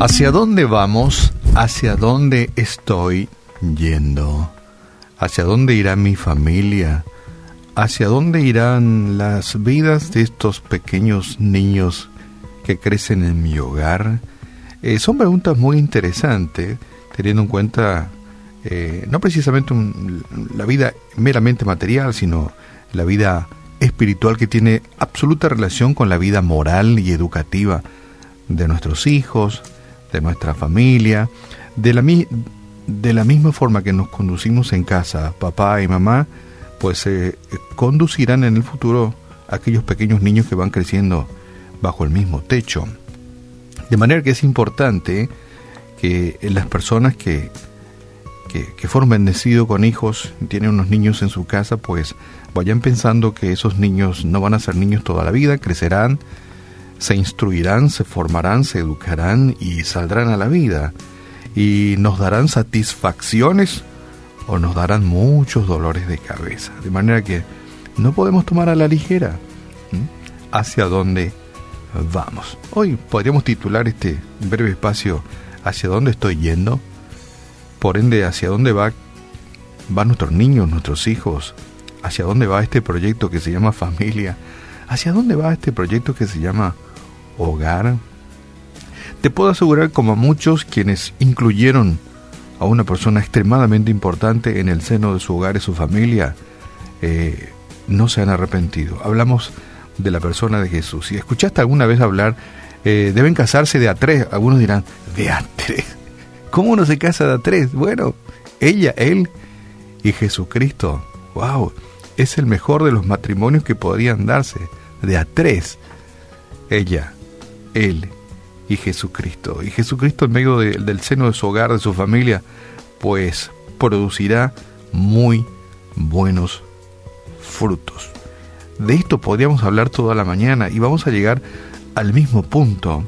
¿Hacia dónde vamos? ¿Hacia dónde estoy yendo? ¿Hacia dónde irá mi familia? ¿Hacia dónde irán las vidas de estos pequeños niños que crecen en mi hogar? Eh, son preguntas muy interesantes, teniendo en cuenta eh, no precisamente la vida meramente material, sino la vida espiritual que tiene absoluta relación con la vida moral y educativa de nuestros hijos, de nuestra familia, de la, de la misma forma que nos conducimos en casa, papá y mamá, pues se eh, conducirán en el futuro aquellos pequeños niños que van creciendo bajo el mismo techo. De manera que es importante que las personas que, que, que fueron con hijos, tienen unos niños en su casa, pues vayan pensando que esos niños no van a ser niños toda la vida, crecerán, se instruirán, se formarán, se educarán y saldrán a la vida y nos darán satisfacciones o nos darán muchos dolores de cabeza. De manera que no podemos tomar a la ligera hacia dónde vamos. Hoy podríamos titular este breve espacio hacia dónde estoy yendo. Por ende, hacia dónde va van nuestros niños, nuestros hijos, hacia dónde va este proyecto que se llama familia, hacia dónde va este proyecto que se llama hogar. Te puedo asegurar como muchos quienes incluyeron a una persona extremadamente importante en el seno de su hogar y su familia, eh, no se han arrepentido. Hablamos de la persona de Jesús. Si escuchaste alguna vez hablar, eh, deben casarse de a tres. Algunos dirán, de a tres. ¿Cómo uno se casa de a tres? Bueno, ella, él y Jesucristo. ¡Wow! Es el mejor de los matrimonios que podrían darse. De a tres. Ella, él y Jesucristo. Y Jesucristo en medio del seno de su hogar, de su familia, pues producirá muy buenos frutos. De esto podríamos hablar toda la mañana y vamos a llegar al mismo punto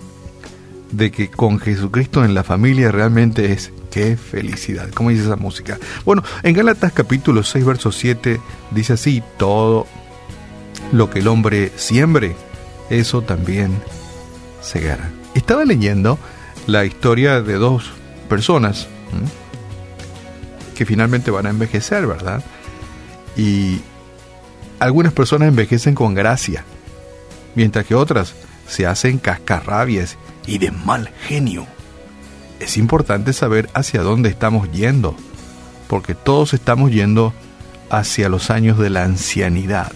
de que con Jesucristo en la familia realmente es qué felicidad, como dice esa música. Bueno, en Gálatas capítulo 6, verso 7 dice así, todo lo que el hombre siembre, eso también Estaba leyendo la historia de dos personas que finalmente van a envejecer, ¿verdad? Y algunas personas envejecen con gracia, mientras que otras se hacen cascarrabias y de mal genio. Es importante saber hacia dónde estamos yendo, porque todos estamos yendo hacia los años de la ancianidad.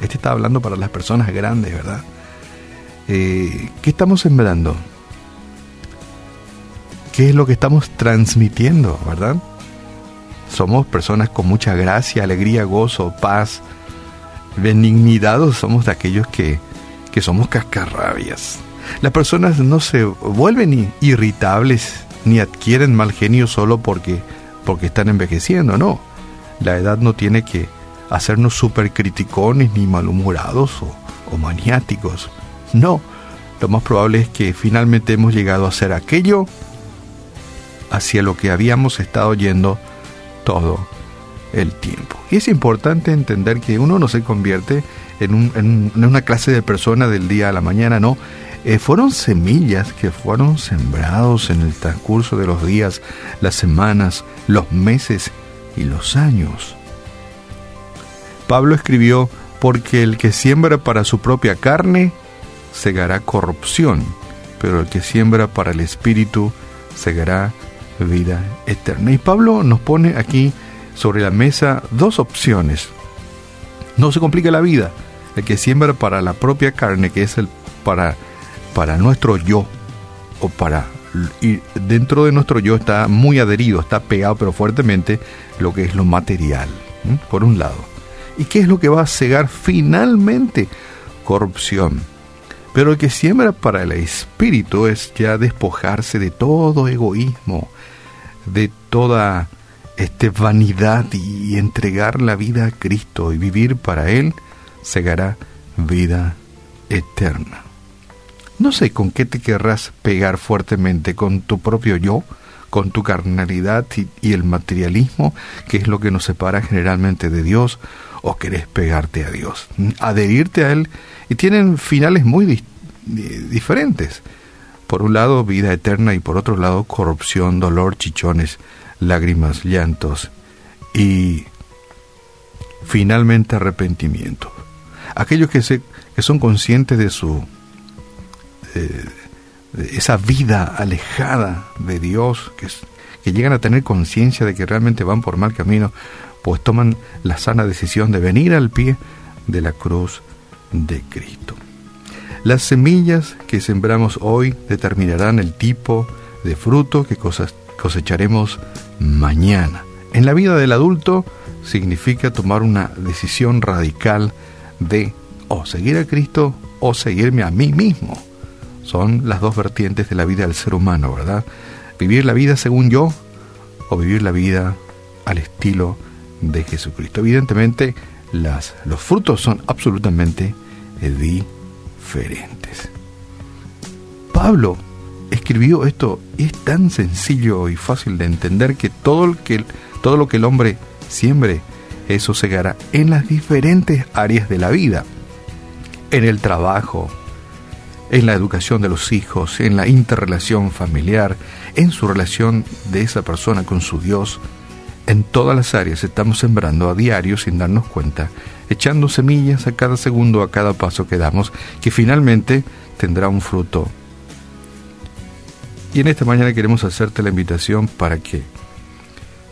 Este está hablando para las personas grandes, ¿verdad? Eh, ¿qué estamos sembrando? ¿Qué es lo que estamos transmitiendo, verdad? Somos personas con mucha gracia, alegría, gozo, paz, benignidad somos de aquellos que, que somos cascarrabias. Las personas no se vuelven irritables ni adquieren mal genio solo porque, porque están envejeciendo, no. La edad no tiene que hacernos súper criticones ni malhumorados o maniáticos. No, lo más probable es que finalmente hemos llegado a hacer aquello hacia lo que habíamos estado yendo todo el tiempo. Y es importante entender que uno no se convierte en, una clase de persona del día a la mañana, no. Eh, fueron semillas que fueron sembrados en el transcurso de los días, las semanas, los meses y los años. Pablo escribió, porque el que siembra para su propia carne, segará corrupción, pero el que siembra para el Espíritu segará vida eterna. Y Pablo nos pone aquí sobre la mesa dos opciones. No se complica la vida. El que siembra para la propia carne, que es el para, para nuestro yo, o para y dentro de nuestro yo está muy adherido, está pegado pero fuertemente lo que es lo material, por un lado. ¿Y qué es lo que va a cegar finalmente? Corrupción. Pero el que siembra para el espíritu es ya despojarse de todo egoísmo, de toda este, vanidad y entregar la vida a Cristo y vivir para Él, segará vida eterna. No sé con qué te querrás pegar fuertemente, con tu propio yo, con tu carnalidad y, el materialismo, que es lo que nos separa generalmente de Dios, o querés pegarte a Dios, adherirte a Él, y tienen finales muy diferentes. Por un lado, vida eterna y por otro lado, corrupción, dolor, chichones, lágrimas, llantos y finalmente arrepentimiento. Aquellos que, se, que son conscientes de su esa vida alejada de Dios, que, que llegan a tener conciencia de que realmente van por mal camino, pues toman la sana decisión de venir al pie de la cruz de Cristo. Las semillas que sembramos hoy determinarán el tipo de fruto que cosecharemos mañana. En la vida del adulto significa tomar una decisión radical de o seguir a Cristo o seguirme a mí mismo. Son las dos vertientes de la vida del ser humano, ¿verdad? Vivir la vida según yo o vivir la vida al estilo de Jesucristo. Evidentemente, las, los frutos son absolutamente diferentes. Pablo escribió esto, es tan sencillo y fácil de entender que todo, que, todo lo que el hombre siembre, eso segará en las diferentes áreas de la vida, en el trabajo, en la educación de los hijos, en la interrelación familiar, en su relación de esa persona con su Dios, en todas las áreas estamos sembrando a diario sin darnos cuenta, echando semillas a cada segundo, a cada paso que damos, que finalmente tendrá un fruto. Y en esta mañana queremos hacerte la invitación para que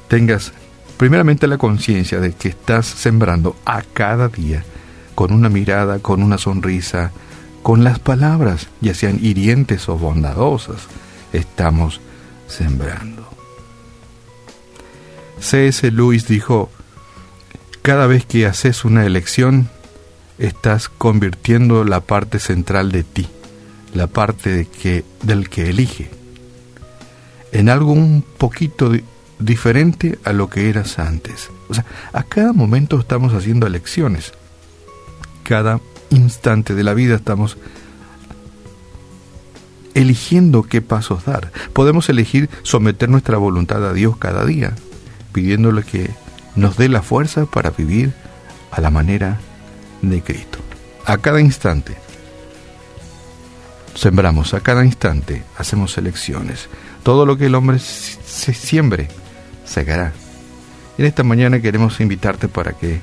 tengas primeramente la conciencia de que estás sembrando a cada día, con una mirada, con una sonrisa, con las palabras, ya sean hirientes o bondadosas, estamos sembrando. C.S. Lewis dijo, cada vez que haces una elección, estás convirtiendo la parte central de ti, la parte de que, del que elige, en algo un poquito diferente a lo que eras antes. O sea, a cada momento estamos haciendo elecciones. Cada instante de la vida estamos eligiendo qué pasos dar. Podemos elegir someter nuestra voluntad a Dios cada día pidiéndole que nos dé la fuerza para vivir a la manera de Cristo. A cada instante sembramos, a cada instante hacemos elecciones. Todo lo que el hombre se siembre, segará. En esta mañana queremos invitarte para que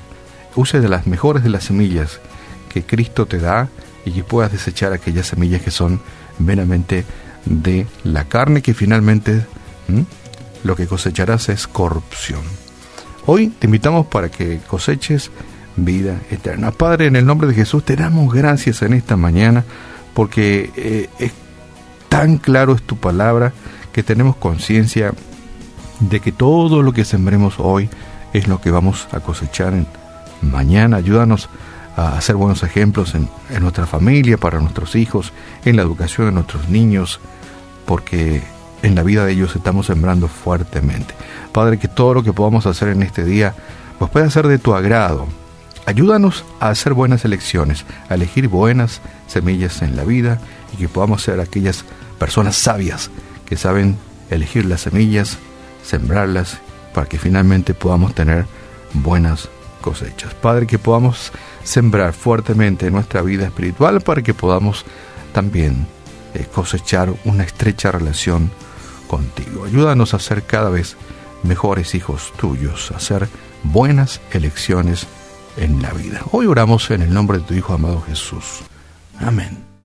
uses de las mejores de las semillas que Cristo te da y que puedas desechar aquellas semillas que son meramente de la carne que finalmente lo que cosecharás es corrupción. Hoy te invitamos para que coseches vida eterna. Padre, en el nombre de Jesús te damos gracias en esta mañana porque eh, es tan claro es tu palabra que tenemos conciencia de que todo lo que sembremos hoy es lo que vamos a cosechar en mañana. Ayúdanos a hacer buenos ejemplos en, en nuestra familia, para nuestros hijos, en la educación de nuestros niños, porque en la vida de ellos estamos sembrando fuertemente. Padre, que todo lo que podamos hacer en este día pues pueda ser de tu agrado. Ayúdanos a hacer buenas elecciones, a elegir buenas semillas en la vida y que podamos ser aquellas personas sabias que saben elegir las semillas, sembrarlas para que finalmente podamos tener buenas cosechas. Padre, que podamos sembrar fuertemente nuestra vida espiritual para que podamos también eh, cosechar una estrecha relación contigo. Ayúdanos a ser cada vez mejores hijos tuyos, a hacer buenas elecciones en la vida. Hoy oramos en el nombre de tu Hijo amado Jesús. Amén.